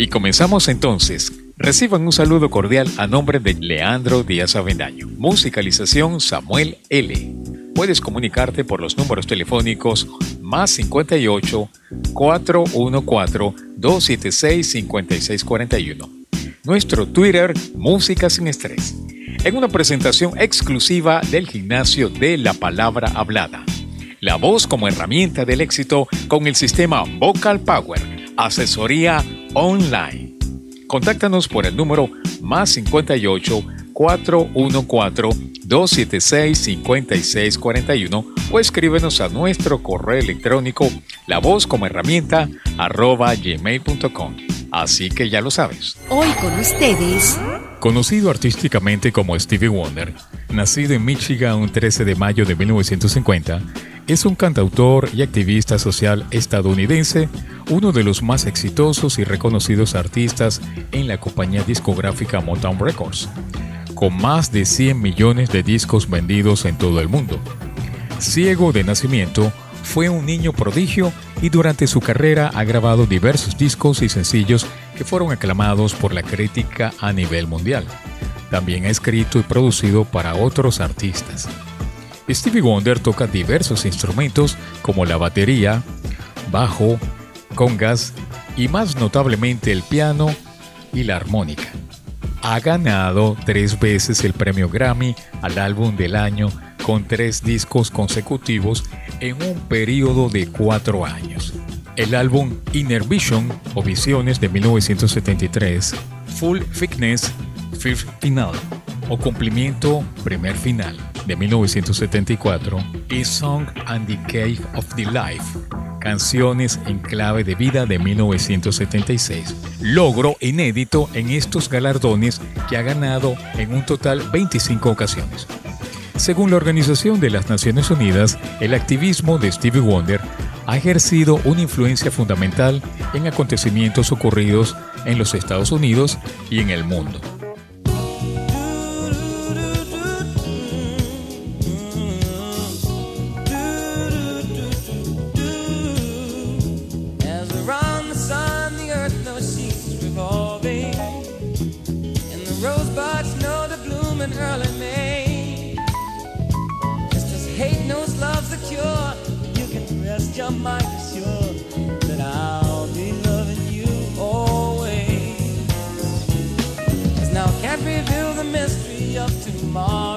Y comenzamos entonces. Reciban un saludo cordial a nombre de Leandro Díaz Avendaño. Musicalización Samuel L. Puedes comunicarte por los números telefónicos más 58 414 276 5641. Nuestro Twitter Música sin Estrés. En una presentación exclusiva del gimnasio de la palabra hablada. La voz como herramienta del éxito con el sistema Vocal Power. Asesoría online. Contáctanos por el número más 58 414 276 5641 o escríbenos a nuestro correo electrónico la voz como herramienta arroba gmail.com. Así que ya lo sabes. Hoy con ustedes. Conocido artísticamente como Stevie Wonder, nacido en Michigan un 13 de mayo de 1950, es un cantautor y activista social estadounidense, uno de los más exitosos y reconocidos artistas en la compañía discográfica Motown Records, con más de 100 millones de discos vendidos en todo el mundo. Ciego de nacimiento, fue un niño prodigio y durante su carrera ha grabado diversos discos y sencillos que fueron aclamados por la crítica a nivel mundial. También ha escrito y producido para otros artistas. Stevie Wonder toca diversos instrumentos como la batería, bajo, congas y más notablemente el piano y la armónica. Ha ganado tres veces el premio Grammy al álbum del año con tres discos consecutivos en un periodo de cuatro años. El álbum Inner Vision o Visiones de 1973, Full Fitness Fifth Final o Cumplimiento Primer Final de 1974 y Song and the Cave of the Life, Canciones en clave de vida de 1976. Logro inédito en estos galardones que ha ganado en un total 25 ocasiones. Según la Organización de las Naciones Unidas, el activismo de Stevie Wonder ha ejercido una influencia fundamental en acontecimientos ocurridos en los Estados Unidos y en el mundo. tomorrow.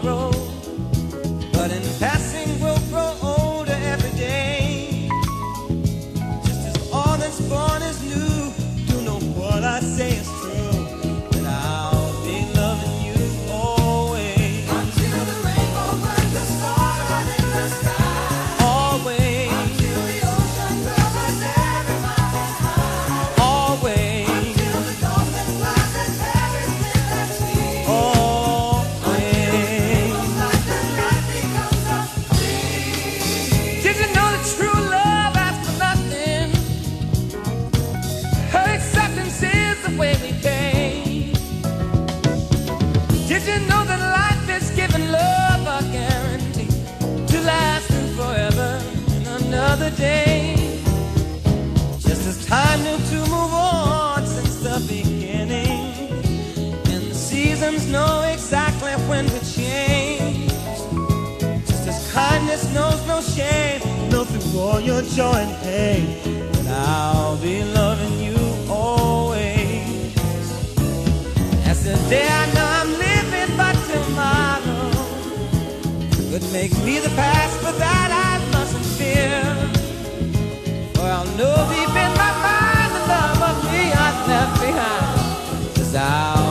another day. Just as time knew to move on since the beginning. And the seasons know exactly when to change. Just as kindness knows no shame, know through all your joy and pain. And I'll be loving you always. As the day I know I'm living, but tomorrow could make me the past, but that I'll know deep in my mind the love of me I left behind is out.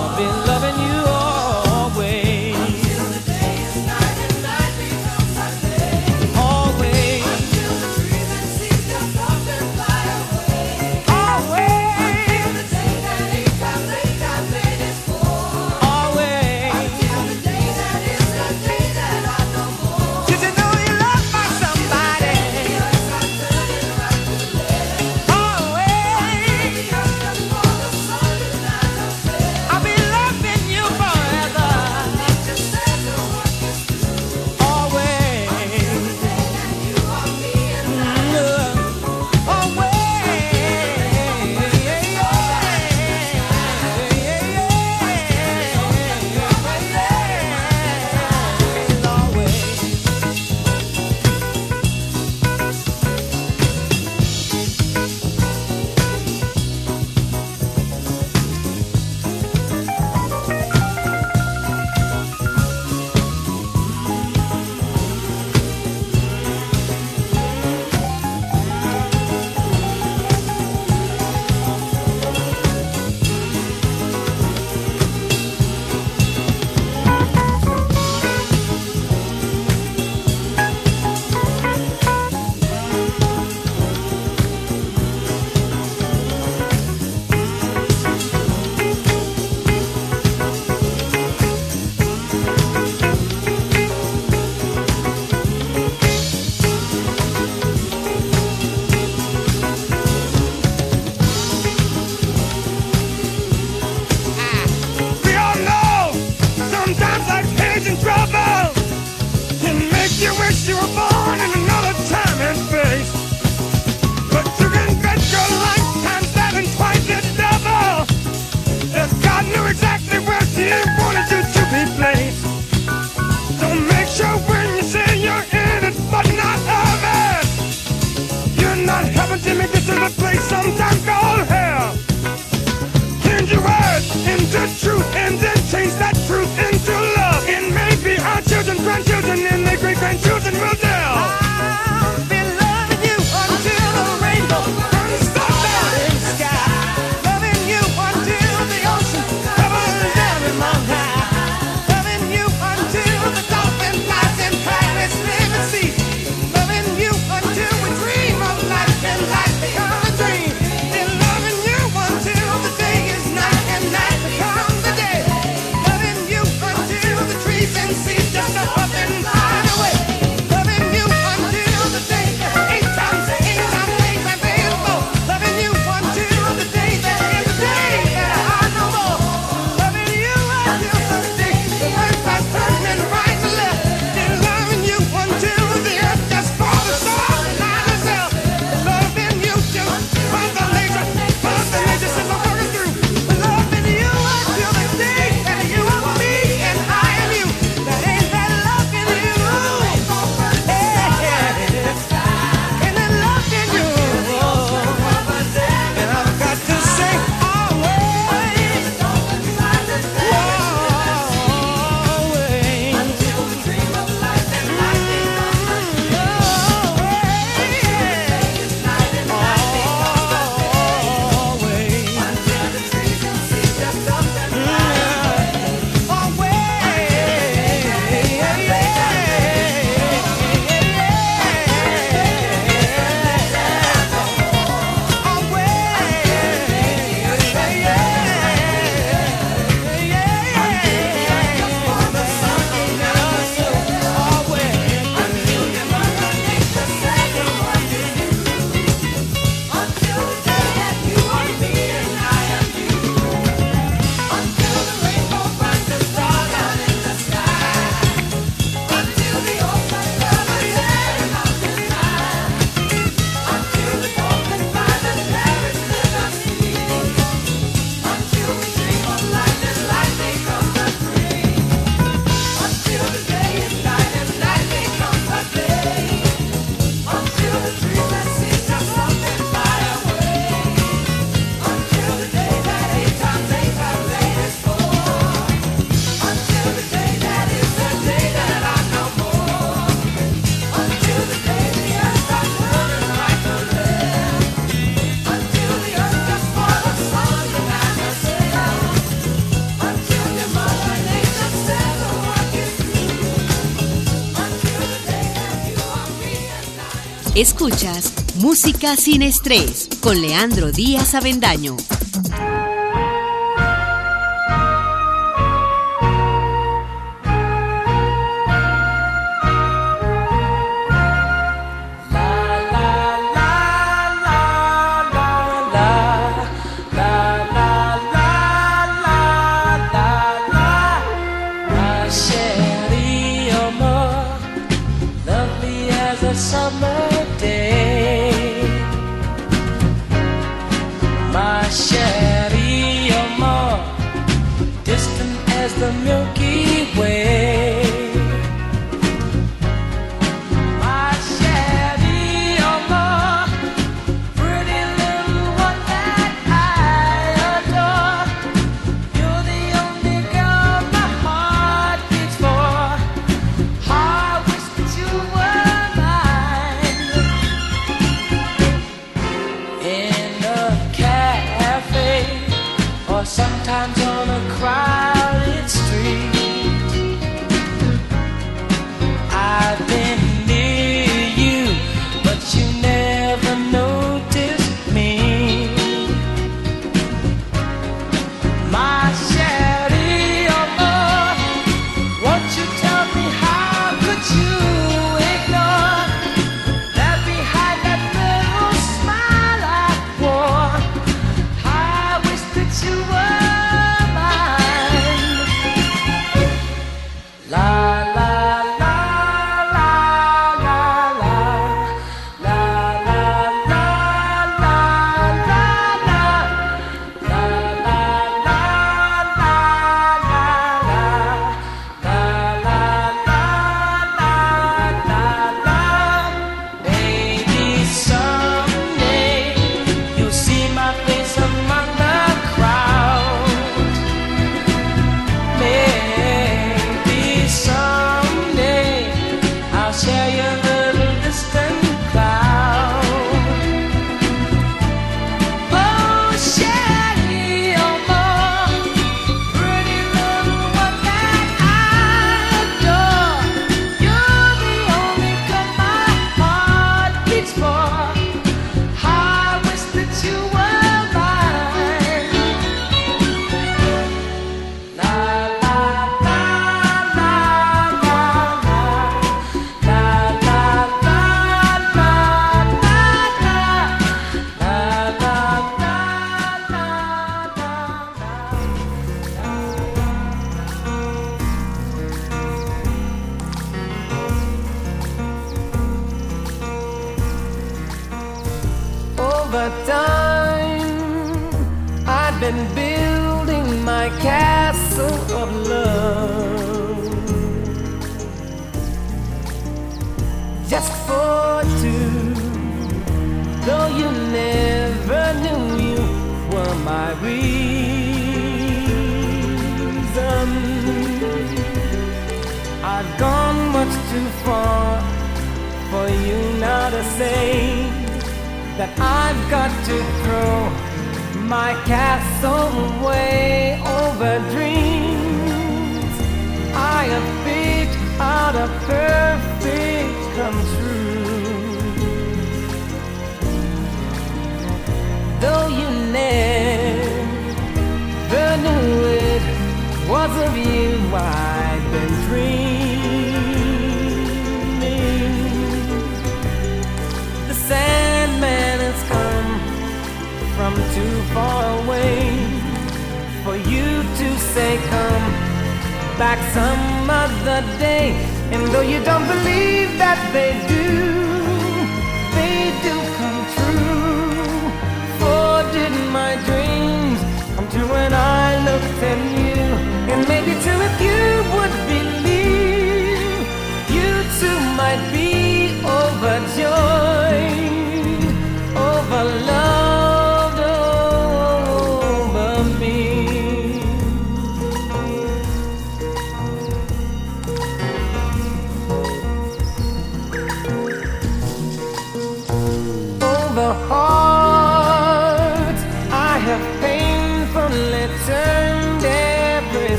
Escuchas Música sin estrés con Leandro Díaz Avendaño.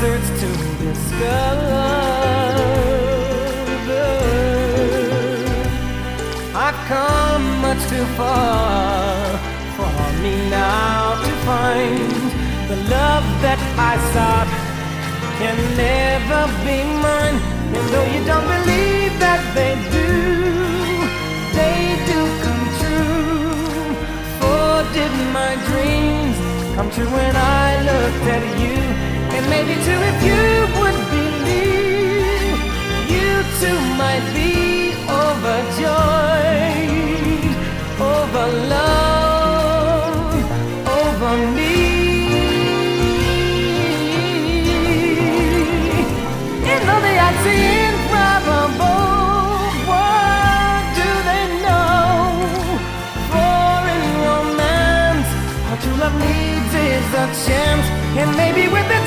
I've to discover. I've come much too far for me now to find the love that I sought can never be mine. And though you don't believe that they do, they do come true. For did my dreams come true when I looked at you? maybe too if you would believe, you too might be overjoyed over love, over me. Even though they act improbable, what do they know? For in romance, how to love needs is a chance, and maybe with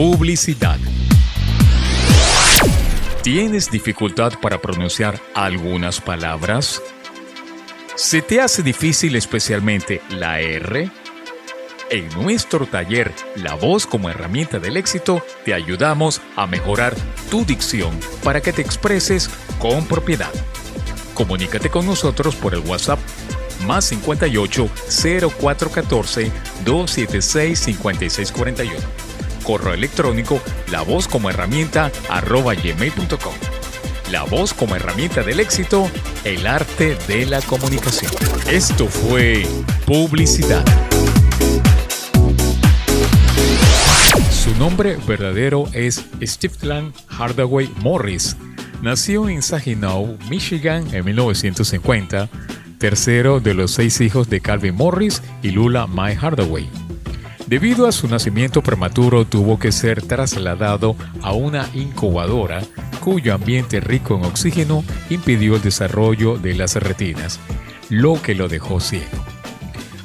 publicidad. ¿Tienes dificultad para pronunciar algunas palabras? ¿Se te hace difícil especialmente la R? En nuestro taller La voz como herramienta del éxito te ayudamos a mejorar tu dicción para que te expreses con propiedad. Comunícate con nosotros por el WhatsApp más 58 0414 276 5641. Correo electrónico la voz como herramienta arroba gmail.com. La voz como herramienta del éxito, el arte de la comunicación. Esto fue publicidad. Su nombre verdadero es Stephen Hardaway Morris. Nació en Saginaw, Michigan en 1950 tercero de los seis hijos de Calvin Morris y Lula Mae Hardaway. Debido a su nacimiento prematuro tuvo que ser trasladado a una incubadora cuyo ambiente rico en oxígeno impidió el desarrollo de las retinas, lo que lo dejó ciego.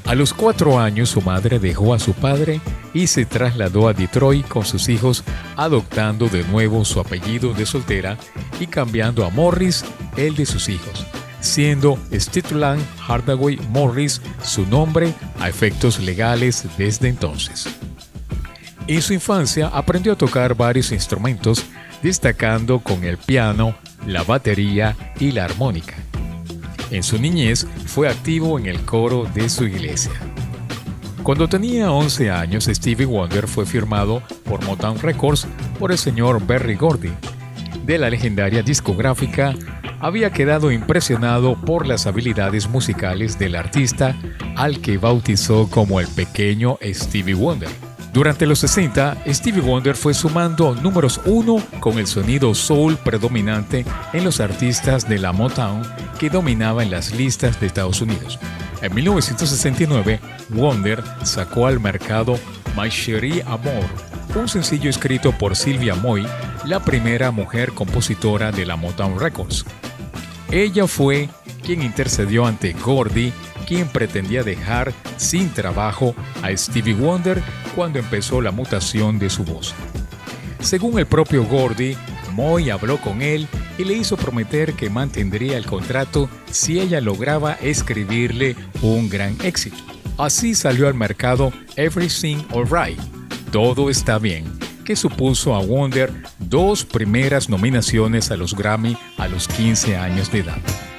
A los cuatro años su madre dejó a su padre y se trasladó a Detroit con sus hijos, adoptando de nuevo su apellido de soltera y cambiando a Morris el de sus hijos siendo Stitland Hardaway Morris su nombre a efectos legales desde entonces. En su infancia aprendió a tocar varios instrumentos, destacando con el piano, la batería y la armónica. En su niñez fue activo en el coro de su iglesia. Cuando tenía 11 años, Stevie Wonder fue firmado por Motown Records por el señor Berry Gordy. De la legendaria discográfica, había quedado impresionado por las habilidades musicales del artista al que bautizó como el pequeño Stevie Wonder. Durante los 60, Stevie Wonder fue sumando números uno con el sonido soul predominante en los artistas de la Motown que dominaba en las listas de Estados Unidos. En 1969, Wonder sacó al mercado My Cherie Amor, un sencillo escrito por Sylvia Moy, la primera mujer compositora de la Motown Records. Ella fue quien intercedió ante Gordy, quien pretendía dejar sin trabajo a Stevie Wonder cuando empezó la mutación de su voz. Según el propio Gordy, Moy habló con él y le hizo prometer que mantendría el contrato si ella lograba escribirle un gran éxito. Así salió al mercado Everything Alright, Todo está bien, que supuso a Wonder dos primeras nominaciones a los Grammy a los 15 años de edad.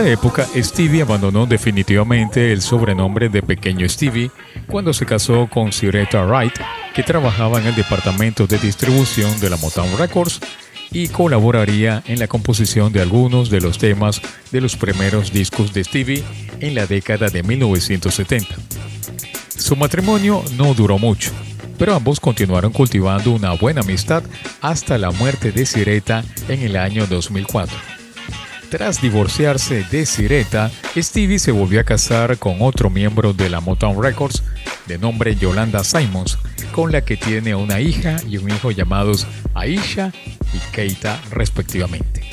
Esta época, Stevie abandonó definitivamente el sobrenombre de Pequeño Stevie cuando se casó con Siretta Wright, que trabajaba en el departamento de distribución de la Motown Records y colaboraría en la composición de algunos de los temas de los primeros discos de Stevie en la década de 1970. Su matrimonio no duró mucho, pero ambos continuaron cultivando una buena amistad hasta la muerte de Siretta en el año 2004. Tras divorciarse de Sireta, Stevie se volvió a casar con otro miembro de la Motown Records, de nombre Yolanda Simons, con la que tiene una hija y un hijo llamados Aisha y Keita respectivamente.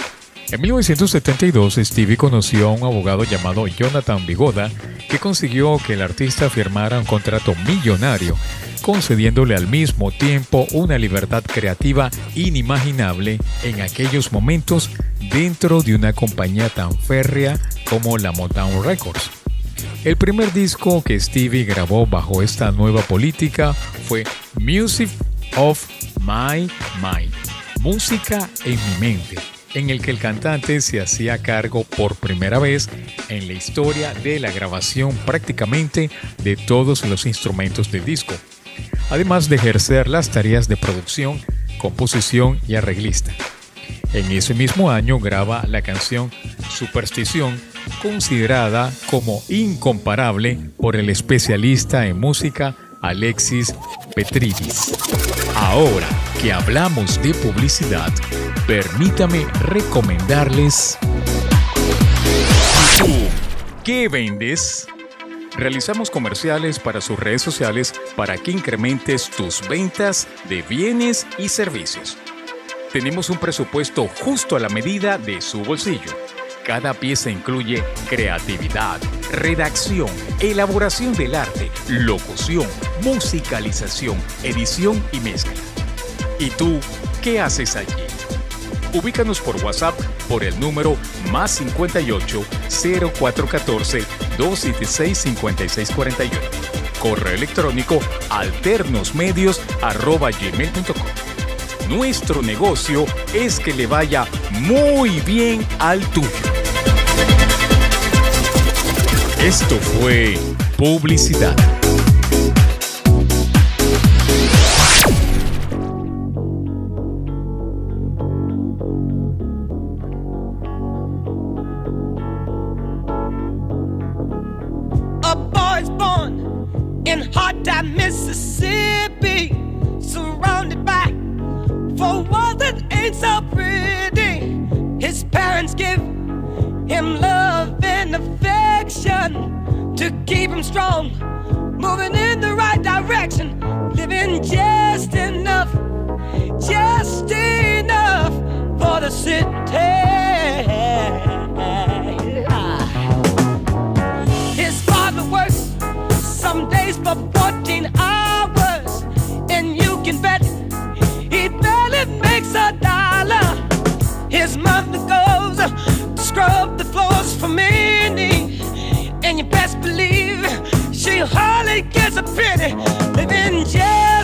En 1972, Stevie conoció a un abogado llamado Jonathan Bigoda, que consiguió que el artista firmara un contrato millonario, concediéndole al mismo tiempo una libertad creativa inimaginable en aquellos momentos dentro de una compañía tan férrea como la Motown Records. El primer disco que Stevie grabó bajo esta nueva política fue Music of My Mind, Música en mi mente, en el que el cantante se hacía cargo por primera vez en la historia de la grabación prácticamente de todos los instrumentos del disco, además de ejercer las tareas de producción, composición y arreglista. En ese mismo año graba la canción Superstición, considerada como incomparable por el especialista en música Alexis Petridis. Ahora que hablamos de publicidad, permítame recomendarles... ¿Qué vendes? Realizamos comerciales para sus redes sociales para que incrementes tus ventas de bienes y servicios tenemos un presupuesto justo a la medida de su bolsillo. Cada pieza incluye creatividad, redacción, elaboración del arte, locución, musicalización, edición y mezcla. ¿Y tú qué haces allí? Ubícanos por WhatsApp por el número más 58 0414 276 5641. Correo electrónico alternosmedios.gmail.com nuestro negocio es que le vaya muy bien al tuyo. Esto fue publicidad. ain't so pretty. His parents give him love and affection to keep him strong, moving in the right direction, living just enough, just enough for the city. a dollar. His mother goes to scrub the floors for Minnie. And you best believe she hardly gets a penny living jail.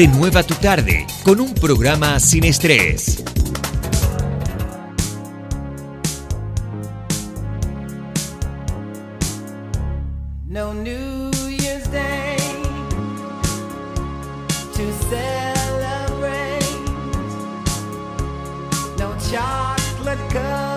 Renueva tu tarde con un programa sin estrés. No New Year's Day to celebrate. No chocolate cup.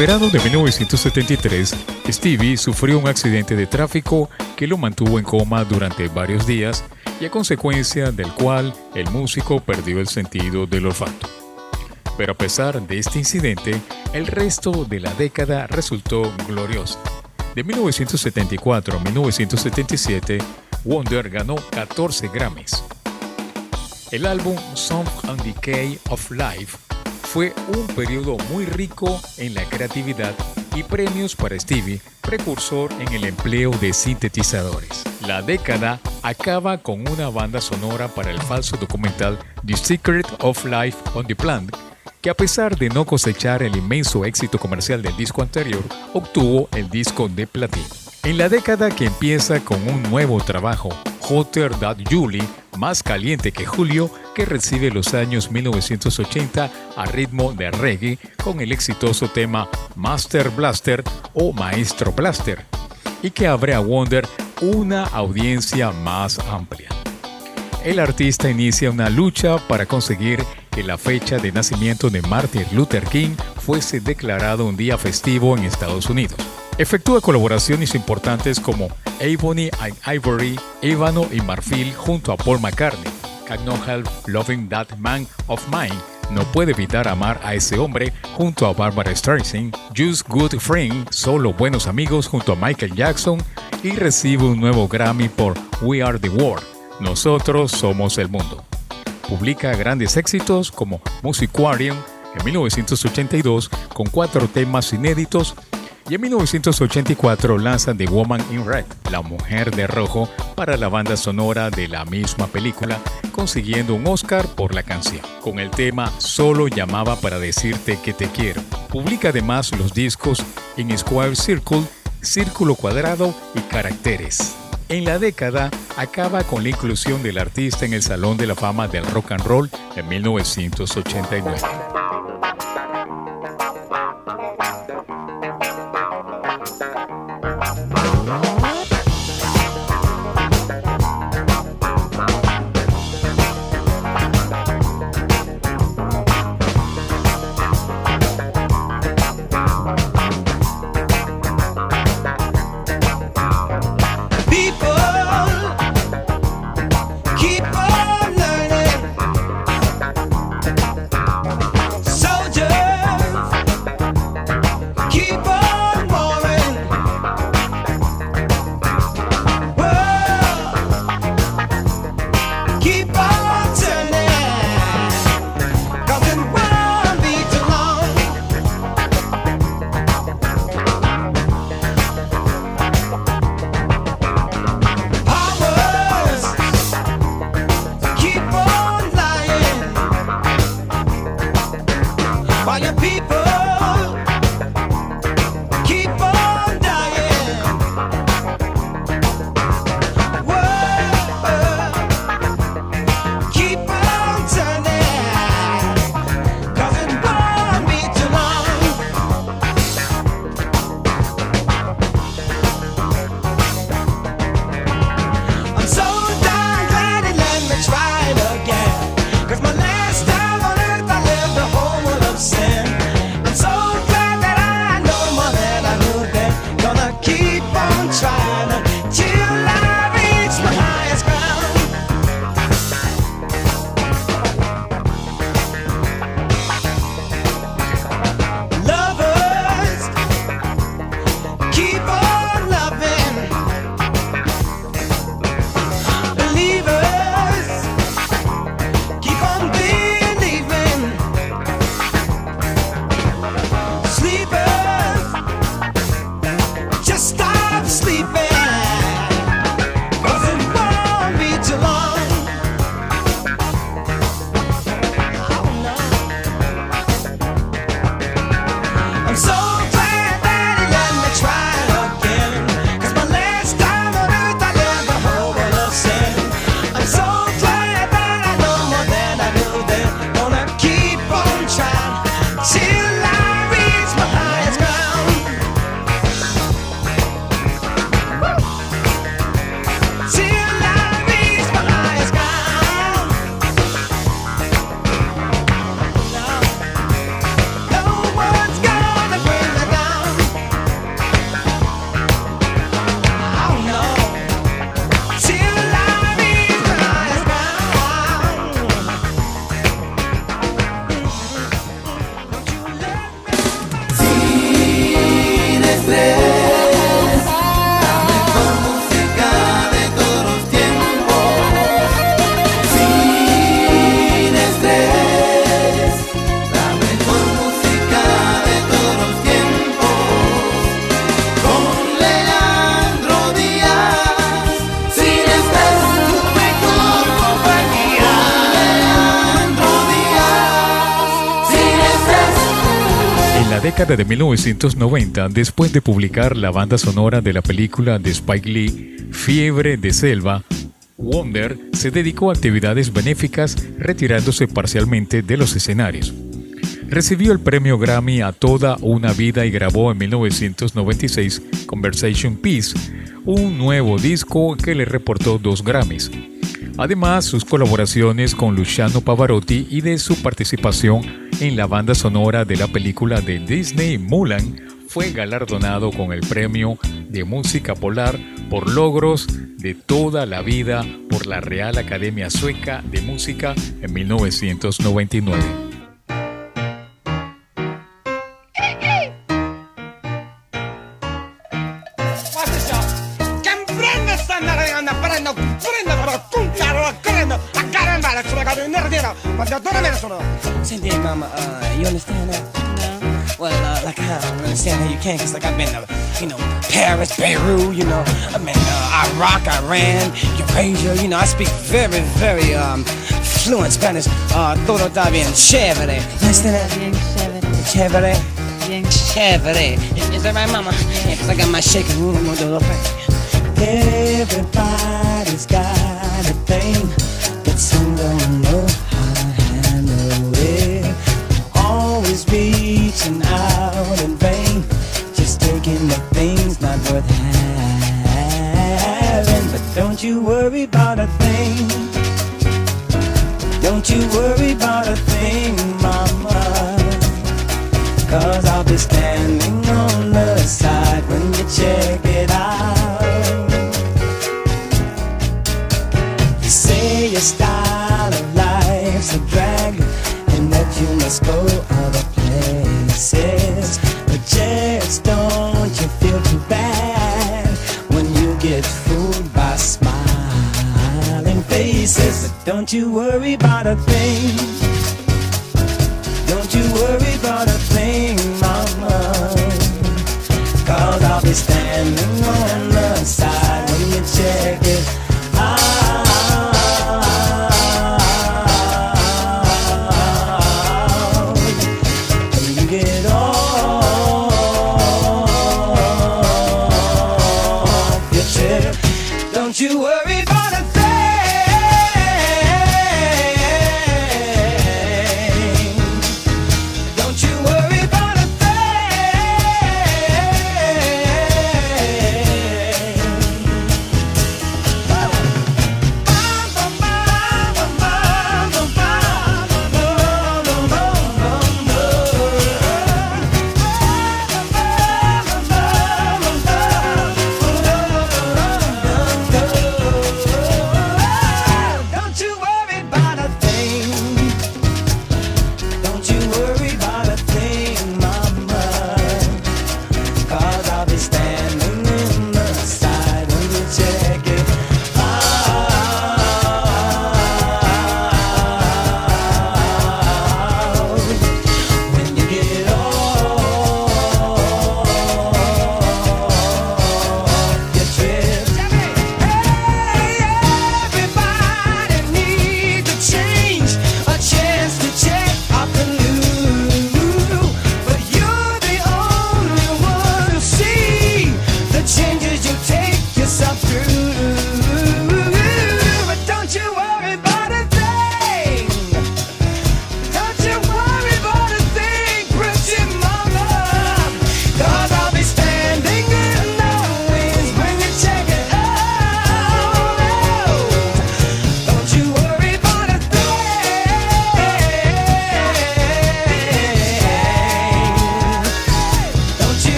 Verano de 1973, Stevie sufrió un accidente de tráfico que lo mantuvo en coma durante varios días y a consecuencia del cual el músico perdió el sentido del olfato. Pero a pesar de este incidente, el resto de la década resultó gloriosa. De 1974 a 1977, Wonder ganó 14 Grammys. El álbum Song and Decay of Life fue un periodo muy rico en la creatividad y premios para Stevie, precursor en el empleo de sintetizadores. La década acaba con una banda sonora para el falso documental The Secret of Life on the Plant, que a pesar de no cosechar el inmenso éxito comercial del disco anterior, obtuvo el disco de platino. En la década que empieza con un nuevo trabajo, Hotter That Julie, más caliente que Julio, que recibe los años 1980 a ritmo de reggae con el exitoso tema Master Blaster o Maestro Blaster, y que abre a Wonder una audiencia más amplia. El artista inicia una lucha para conseguir que la fecha de nacimiento de Martin Luther King fuese declarado un día festivo en Estados Unidos. Efectúa colaboraciones importantes como Ebony and Ivory, Ébano y Marfil junto a Paul McCartney, Can No Help Loving That Man of Mine, No puede evitar amar a ese hombre junto a Barbara Streisand, Just Good Friend, Solo Buenos Amigos junto a Michael Jackson y recibe un nuevo Grammy por We Are the World, Nosotros Somos el Mundo. publica grandes éxitos como Musicarium en 1982 con cuatro temas inéditos y en 1984 lanza The Woman in Red, La Mujer de Rojo, para la banda sonora de la misma película, consiguiendo un Oscar por la canción, con el tema Solo llamaba para decirte que te quiero. Publica además los discos en Square Circle, Círculo Cuadrado y Caracteres. En la década acaba con la inclusión del artista en el Salón de la Fama del Rock and Roll en 1989. De 1990, después de publicar la banda sonora de la película de Spike Lee, Fiebre de Selva, Wonder se dedicó a actividades benéficas retirándose parcialmente de los escenarios. Recibió el premio Grammy a toda una vida y grabó en 1996 Conversation Peace, un nuevo disco que le reportó dos Grammys. Además, sus colaboraciones con Luciano Pavarotti y de su participación en la banda sonora de la película de Disney Mulan, fue galardonado con el premio de música polar por logros de toda la vida por la Real Academia Sueca de Música en 1999. 'Cause like I've been to, you know, Paris, Beirut, you know, I've been to Iraq, Iran, Eurasia, you know, I speak very, very um, fluent Spanish. Uh, todo está bien chévere. Listen to Bien chévere. Chévere. Bien chévere. Is that right, mama? Yeah, cause I got my shaking room on the little. Everybody's got a thing, but some don't know how to handle it. Always reaching out and Don't you worry about a thing. Don't you worry about You worry about a thing.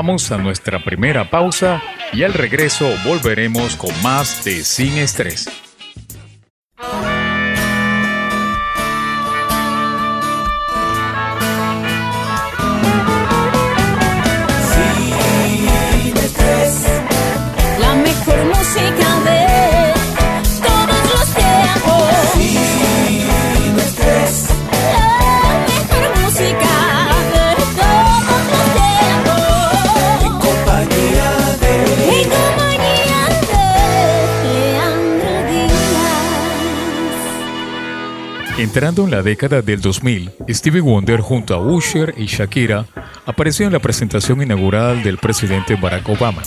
Vamos a nuestra primera pausa y al regreso volveremos con más de Sin Estrés. Entrando en la década del 2000, Stevie Wonder junto a Usher y Shakira apareció en la presentación inaugural del presidente Barack Obama.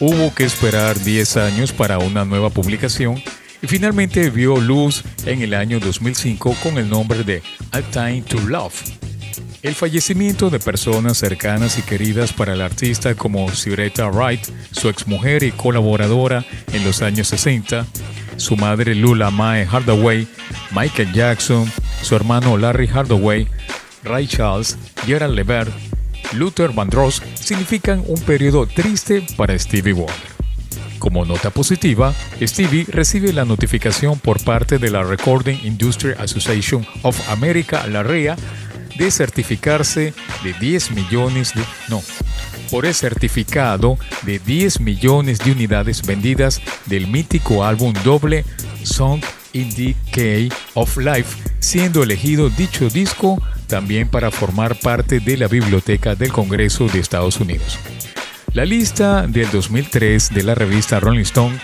Hubo que esperar 10 años para una nueva publicación y finalmente vio luz en el año 2005 con el nombre de A Time to Love. El fallecimiento de personas cercanas y queridas para el artista como Siretta Wright, su exmujer y colaboradora en los años 60, su madre Lula Mae Hardaway, Michael Jackson, su hermano Larry Hardaway, Ray Charles, Gerald Levert, Luther Vandross significan un periodo triste para Stevie Wonder. Como nota positiva, Stevie recibe la notificación por parte de la Recording Industry Association of America, la REA, de certificarse de 10 millones de... No, por el certificado de 10 millones de unidades vendidas del mítico álbum doble Song in the Key of Life, siendo elegido dicho disco también para formar parte de la Biblioteca del Congreso de Estados Unidos. La lista del 2003 de la revista Rolling Stone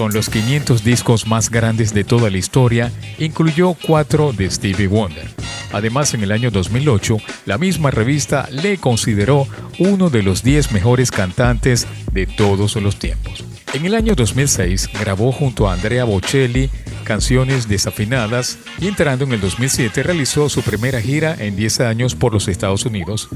con los 500 discos más grandes de toda la historia, incluyó cuatro de Stevie Wonder. Además, en el año 2008, la misma revista le consideró uno de los 10 mejores cantantes de todos los tiempos. En el año 2006 grabó junto a Andrea Bocelli canciones desafinadas y entrando en el 2007 realizó su primera gira en 10 años por los Estados Unidos.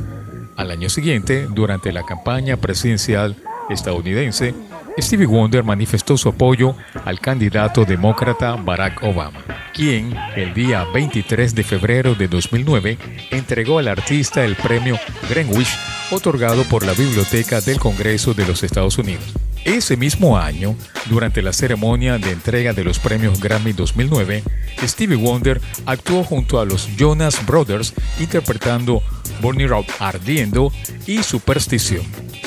Al año siguiente, durante la campaña presidencial estadounidense, Stevie Wonder manifestó su apoyo al candidato demócrata Barack Obama, quien el día 23 de febrero de 2009 entregó al artista el premio Greenwich otorgado por la Biblioteca del Congreso de los Estados Unidos. Ese mismo año, durante la ceremonia de entrega de los premios Grammy 2009, Stevie Wonder actuó junto a los Jonas Brothers interpretando Burning Up Ardiendo y Superstición.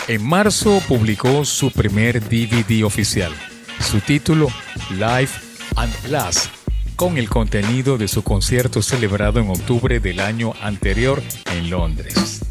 En marzo publicó su primer DVD oficial, su título Life and Last, con el contenido de su concierto celebrado en octubre del año anterior en Londres.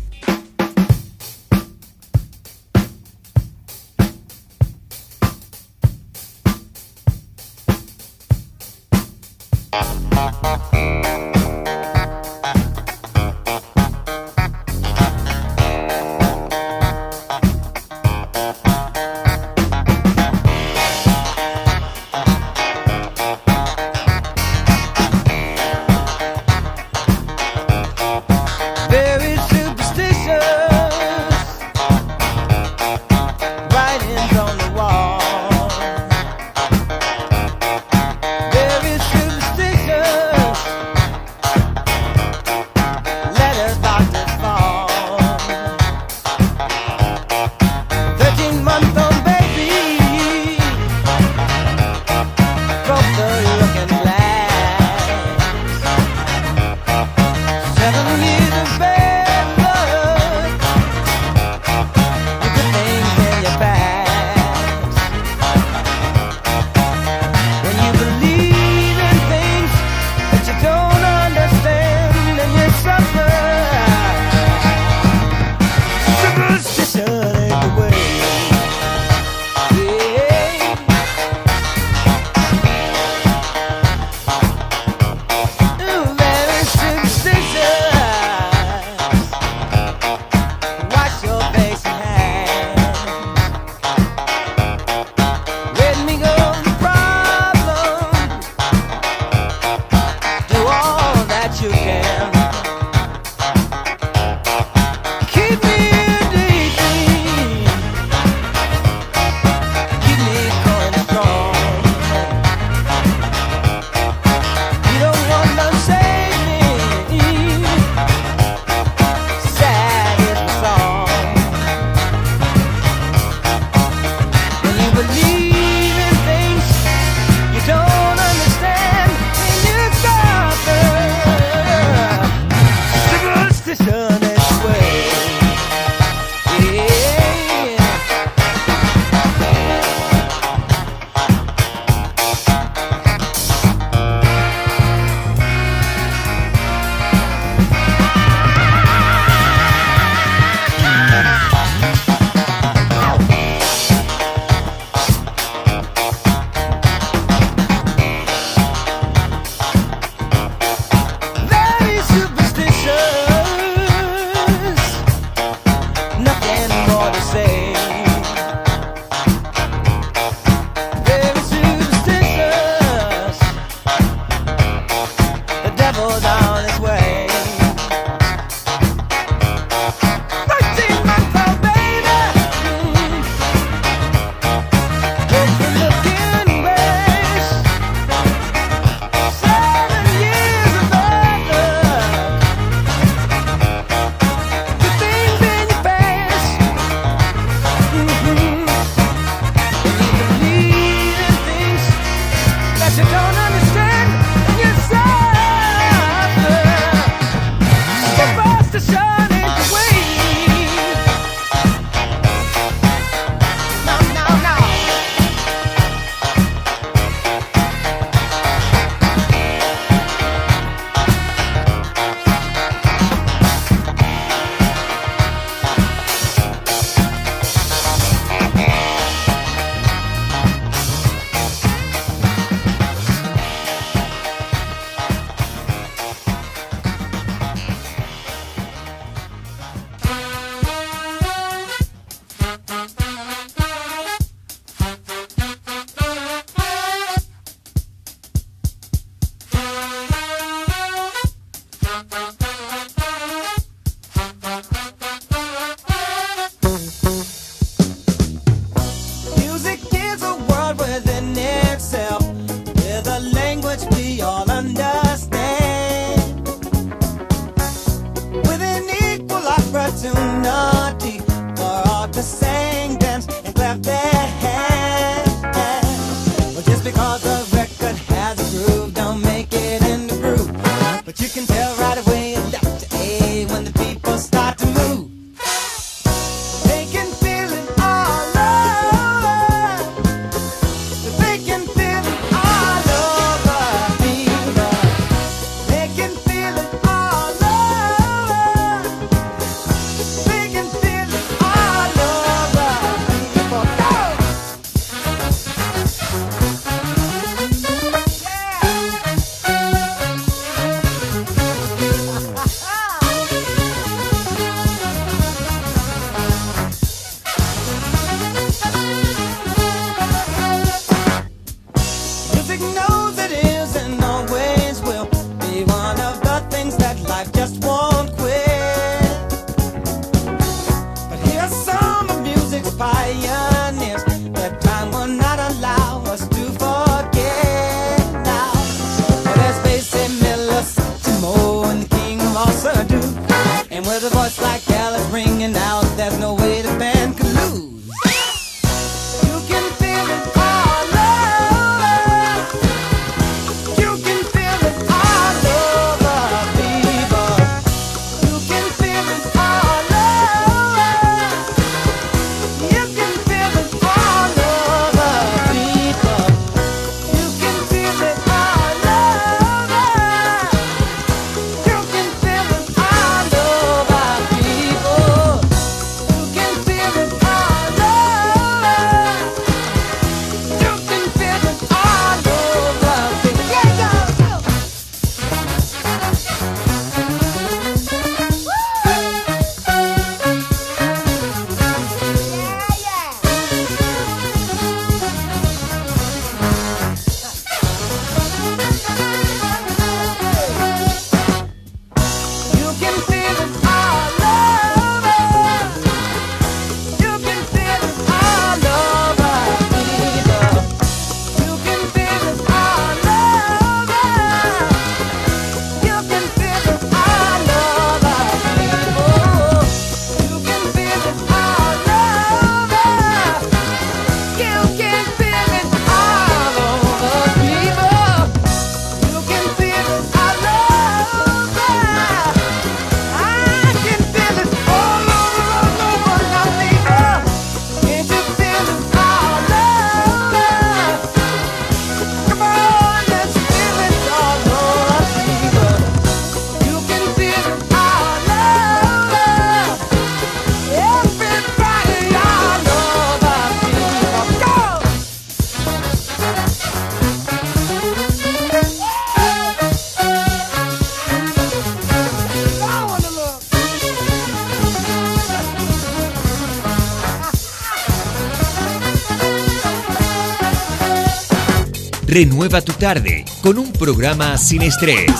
Renueva tu tarde con un programa sin estrés.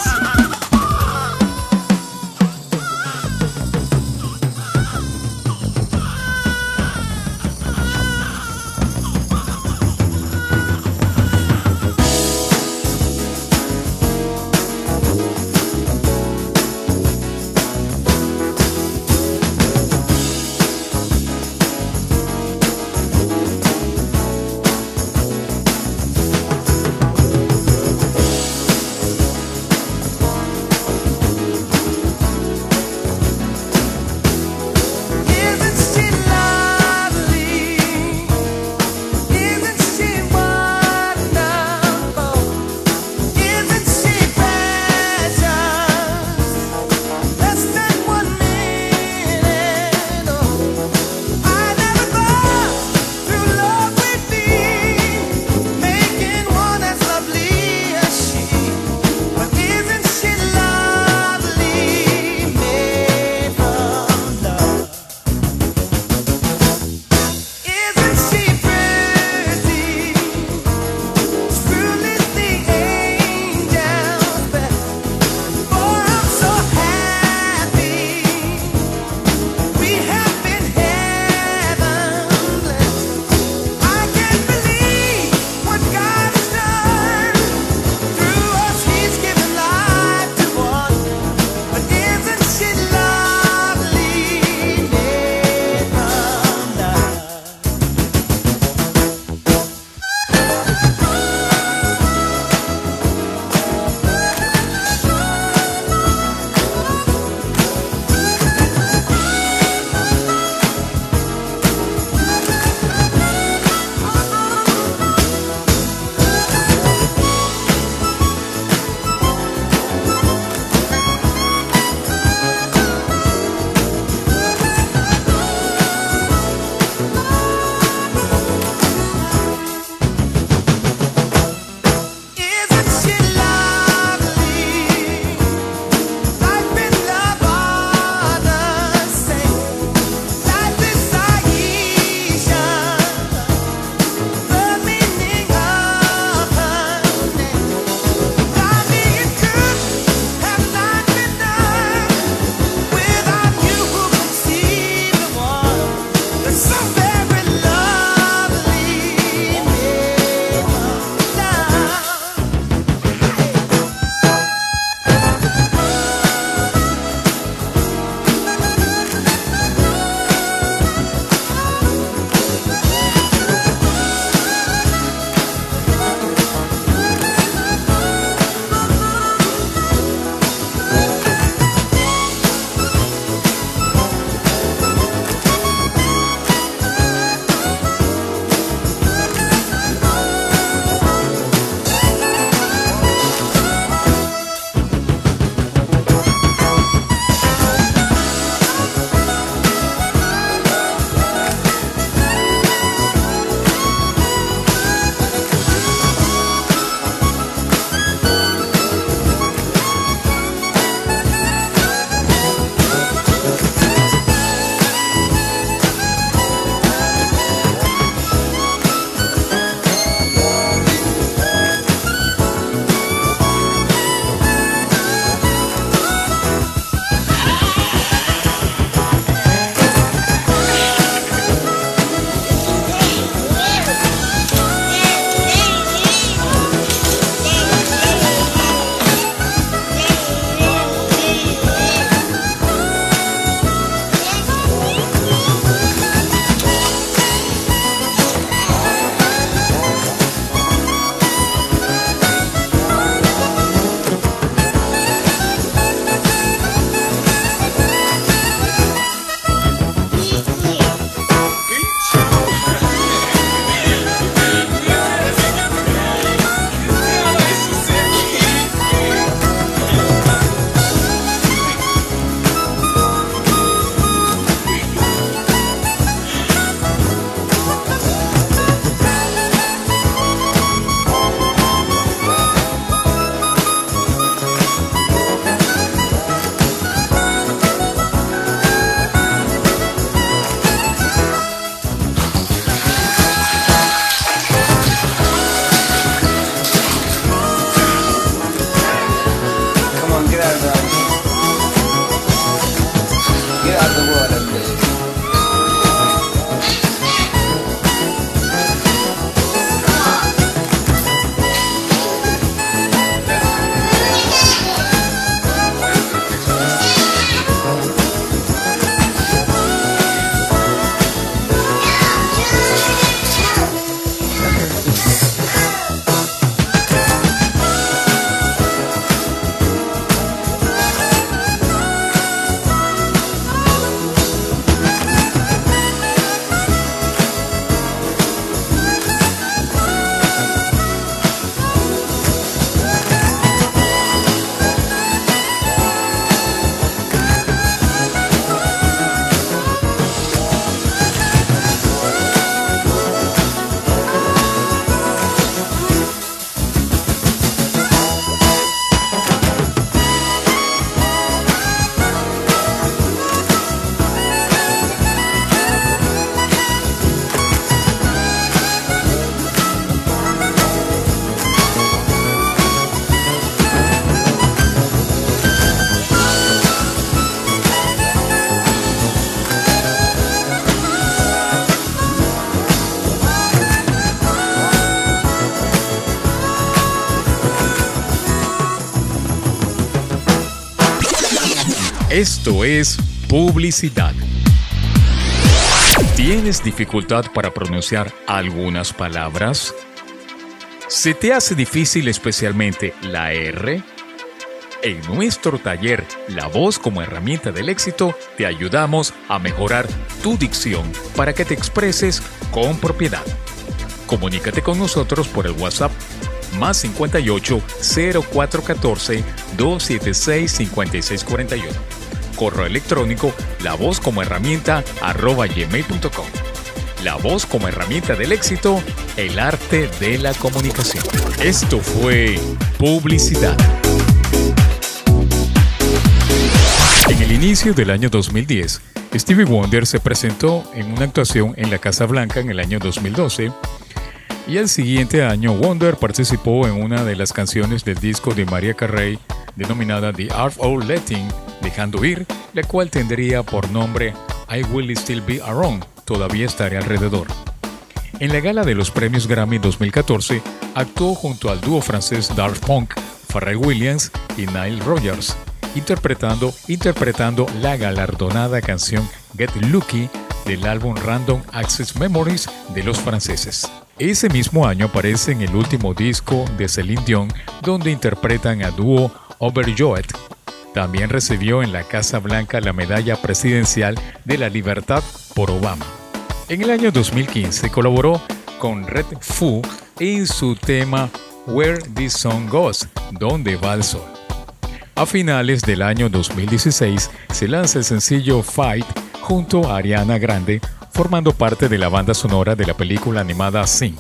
Esto es publicidad. ¿Tienes dificultad para pronunciar algunas palabras? ¿Se te hace difícil especialmente la R? En nuestro taller La voz como herramienta del éxito te ayudamos a mejorar tu dicción para que te expreses con propiedad. Comunícate con nosotros por el WhatsApp más 58 0414 276 5641. Correo electrónico la voz como herramienta arroba gmail.com. La voz como herramienta del éxito, el arte de la comunicación. Esto fue publicidad. En el inicio del año 2010, Stevie Wonder se presentó en una actuación en la Casa Blanca en el año 2012 y el siguiente año Wonder participó en una de las canciones del disco de Maria Carey denominada The Art of Letting, dejando ir, la cual tendría por nombre I Will Still Be Around, todavía estaré alrededor. En la gala de los premios Grammy 2014, actuó junto al dúo francés Daft Punk, Pharrell Williams y Nile Rogers, interpretando, interpretando la galardonada canción Get Lucky del álbum Random Access Memories de los franceses. Ese mismo año aparece en el último disco de Celine Dion, donde interpretan a dúo Overjoyed. También recibió en la Casa Blanca la medalla presidencial de la libertad por Obama. En el año 2015 colaboró con Red Fu en su tema Where This Song Goes, Donde va el sol. A finales del año 2016 se lanza el sencillo Fight junto a Ariana Grande, formando parte de la banda sonora de la película animada Sing.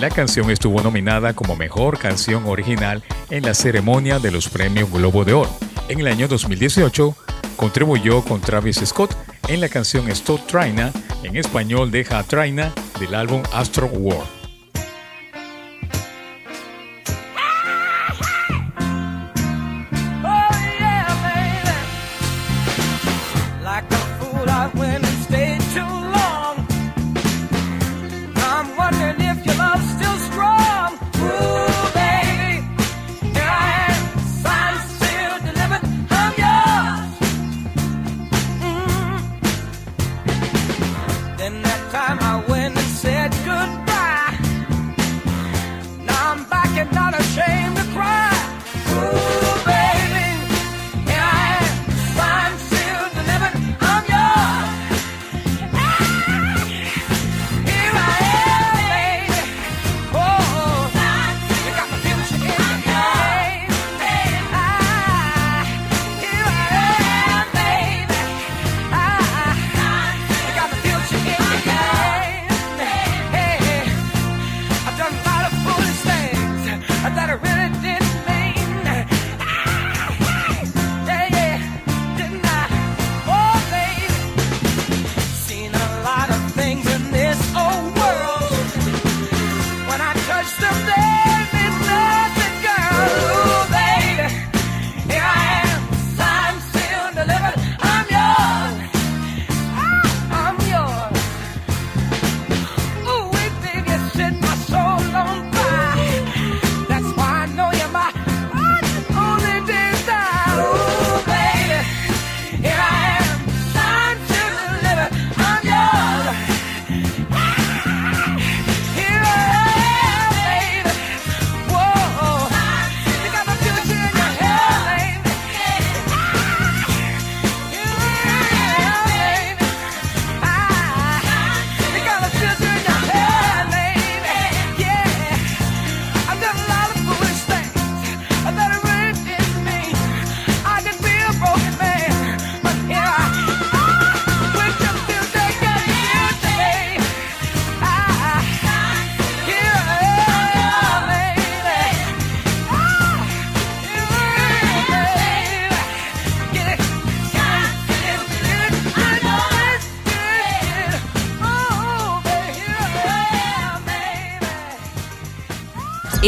La canción estuvo nominada como Mejor Canción Original en la ceremonia de los Premios Globo de Oro. En el año 2018 contribuyó con Travis Scott en la canción Stop Traina, en español Deja Traina, del álbum Astro World.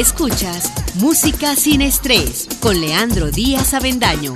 Escuchas Música sin estrés con Leandro Díaz Avendaño.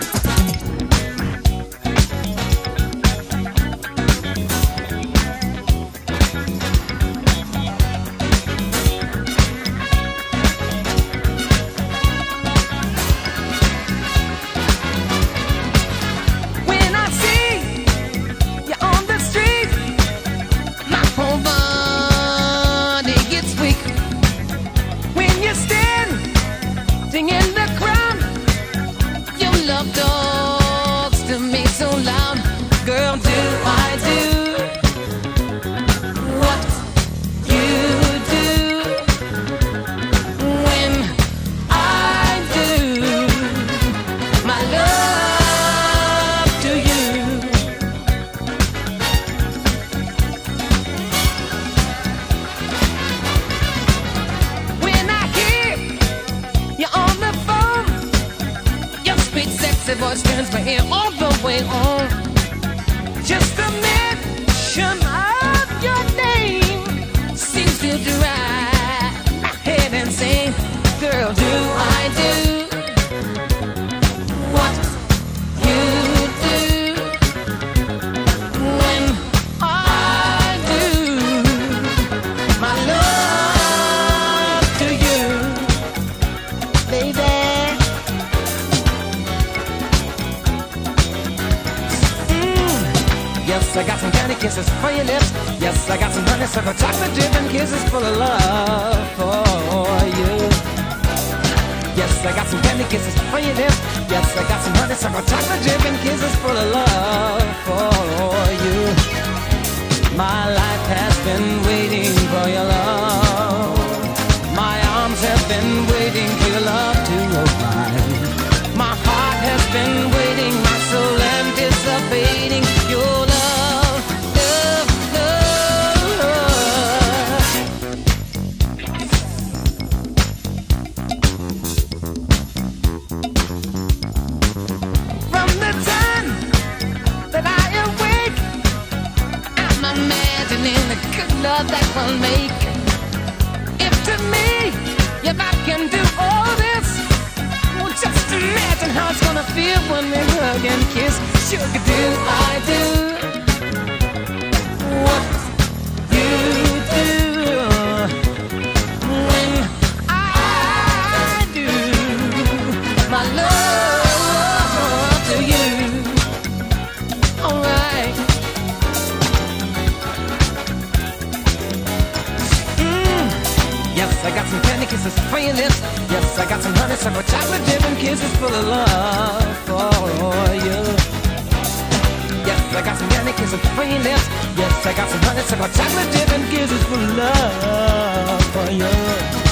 a sucker chocolate dip and kisses full of love for you. Yes, I got some honey kisses between lips. Yes, I got some honey sucker chocolate dip and kisses full of love for you.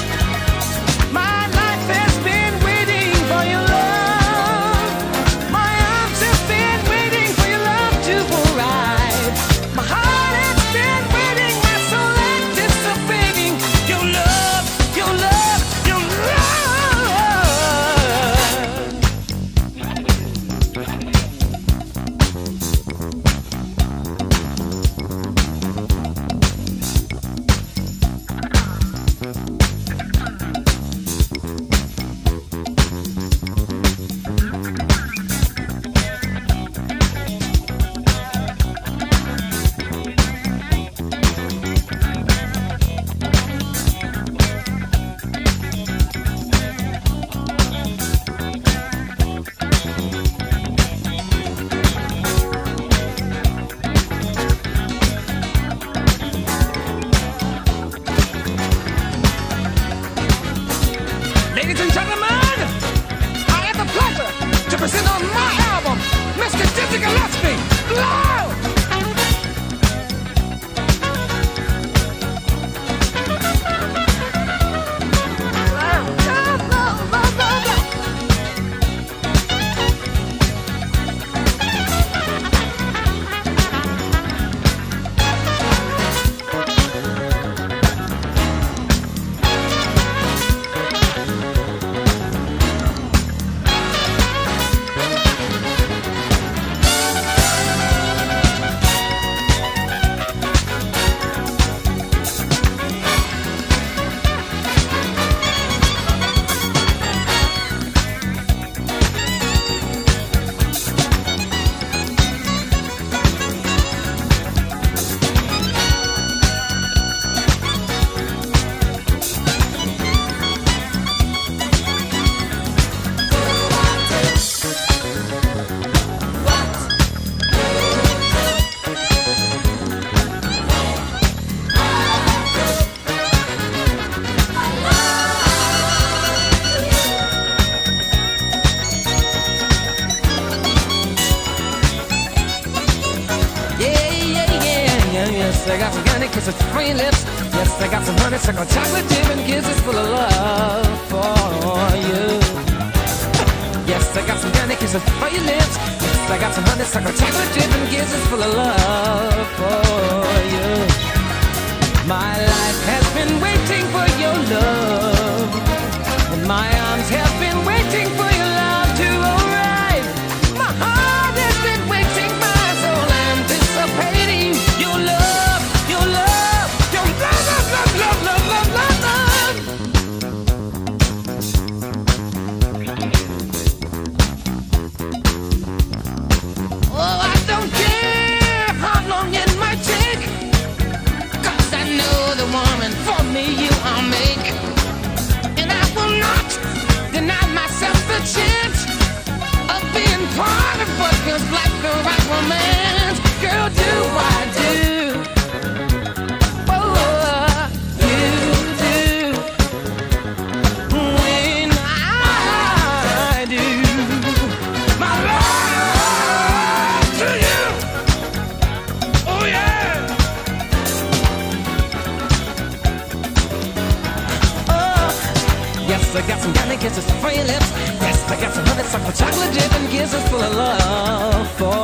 kisses for your lips. Yes, I got some honey, suckle, chocolate dip, and kisses full of love for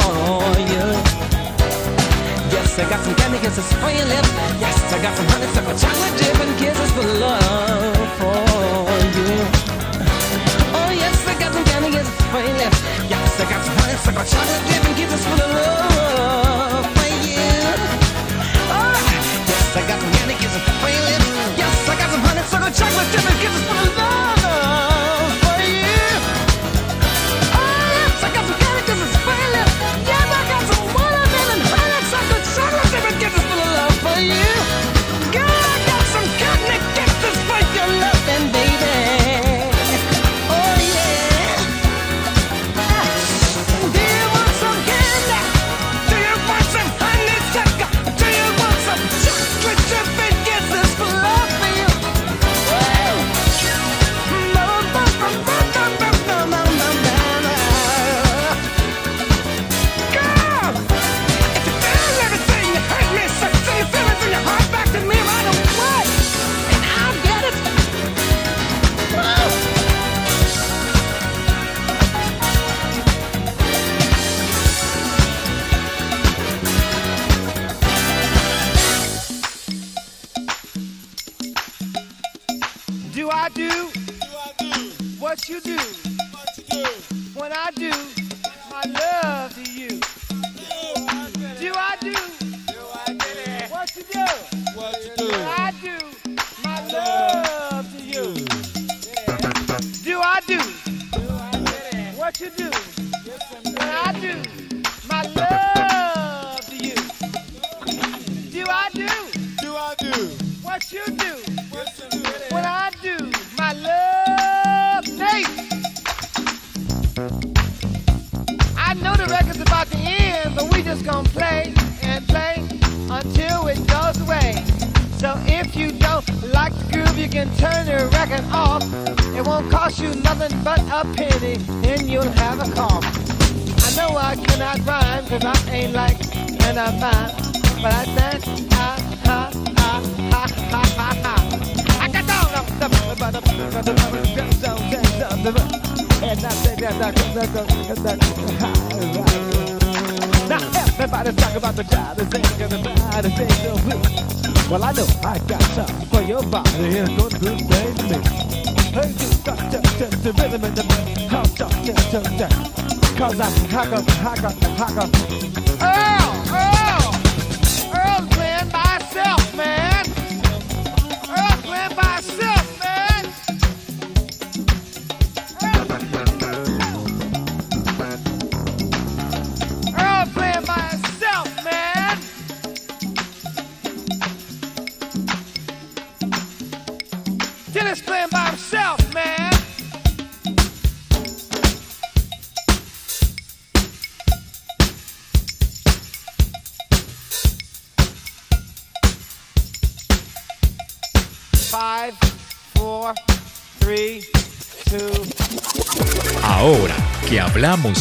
you. Yes, I got some candy kisses for your lips. Yes, I got some honey, suckle, chocolate dip, and kisses full of love for you. Oh yes, I got some candy kisses for your lips. Yes, I got some honey, suckle, chocolate dip, and kisses full of love.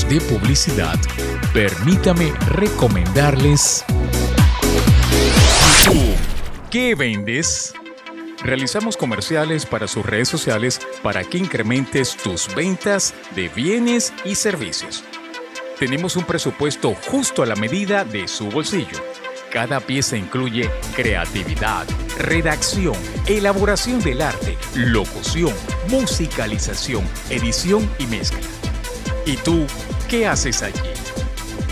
de publicidad, permítame recomendarles ¿Qué vendes? Realizamos comerciales para sus redes sociales para que incrementes tus ventas de bienes y servicios. Tenemos un presupuesto justo a la medida de su bolsillo. Cada pieza incluye creatividad, redacción, elaboración del arte, locución, musicalización, edición y mezcla. ¿Y tú qué haces allí?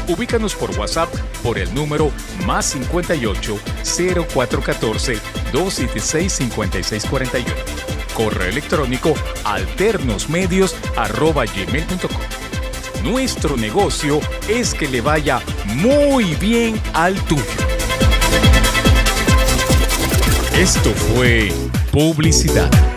Ubícanos por WhatsApp por el número más 58 0414 276 5641. Correo electrónico alternosmedios.gmail.com Nuestro negocio es que le vaya muy bien al tuyo. Esto fue publicidad.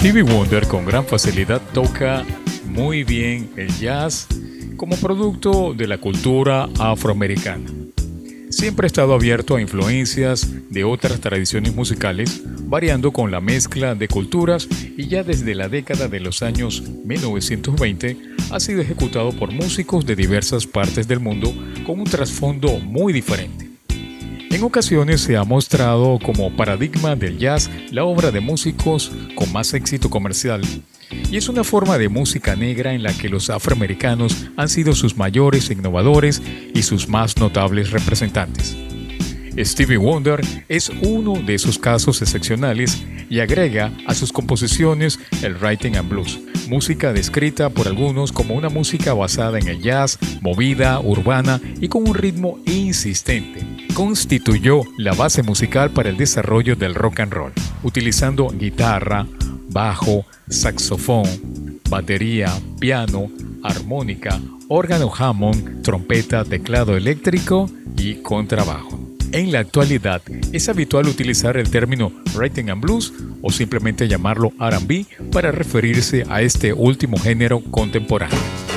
Stevie Wonder con gran facilidad toca muy bien el jazz como producto de la cultura afroamericana. Siempre ha estado abierto a influencias de otras tradiciones musicales, variando con la mezcla de culturas y ya desde la década de los años 1920 ha sido ejecutado por músicos de diversas partes del mundo con un trasfondo muy diferente. En ocasiones se ha mostrado como paradigma del jazz la obra de músicos con más éxito comercial, y es una forma de música negra en la que los afroamericanos han sido sus mayores innovadores y sus más notables representantes. Stevie Wonder es uno de esos casos excepcionales y agrega a sus composiciones el writing and blues, música descrita por algunos como una música basada en el jazz, movida, urbana y con un ritmo insistente. Constituyó la base musical para el desarrollo del rock and roll, utilizando guitarra, bajo, saxofón, batería, piano, armónica, órgano Hammond, trompeta, teclado eléctrico y contrabajo. En la actualidad es habitual utilizar el término writing and blues o simplemente llamarlo R&B para referirse a este último género contemporáneo.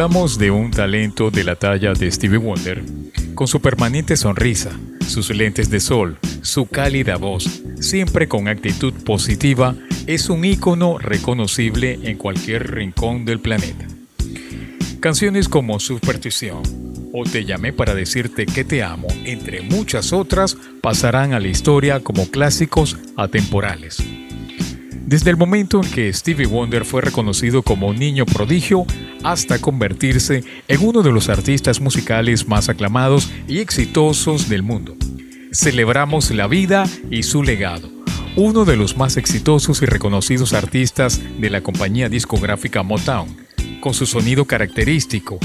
Hablamos de un talento de la talla de Stevie Wonder, con su permanente sonrisa, sus lentes de sol, su cálida voz, siempre con actitud positiva, es un ícono reconocible en cualquier rincón del planeta. Canciones como Superstición o Te llamé para decirte que te amo, entre muchas otras, pasarán a la historia como clásicos atemporales. Desde el momento en que Stevie Wonder fue reconocido como niño prodigio hasta convertirse en uno de los artistas musicales más aclamados y exitosos del mundo. Celebramos la vida y su legado. Uno de los más exitosos y reconocidos artistas de la compañía discográfica Motown, con su sonido característico,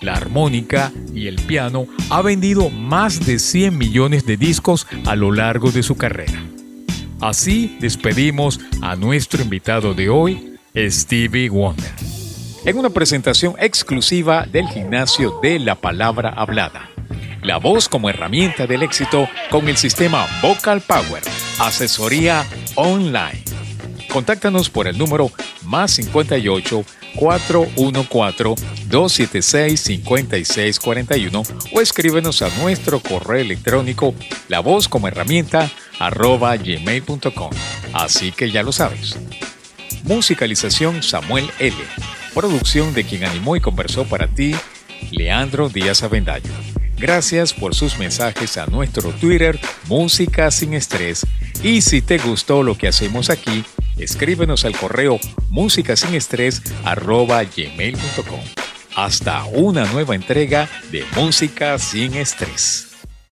la armónica y el piano, ha vendido más de 100 millones de discos a lo largo de su carrera. Así despedimos a nuestro invitado de hoy, Stevie Wonder, en una presentación exclusiva del gimnasio de la palabra hablada. La voz como herramienta del éxito con el sistema Vocal Power, asesoría online. Contáctanos por el número más 58 414 276 5641 o escríbenos a nuestro correo electrónico la voz como herramienta arroba gmail.com. Así que ya lo sabes. Musicalización Samuel L. Producción de quien animó y conversó para ti, Leandro Díaz Avendaño. Gracias por sus mensajes a nuestro Twitter, Música sin Estrés. Y si te gustó lo que hacemos aquí, escríbenos al correo músicasinestrés.gmail.com. Hasta una nueva entrega de Música sin Estrés.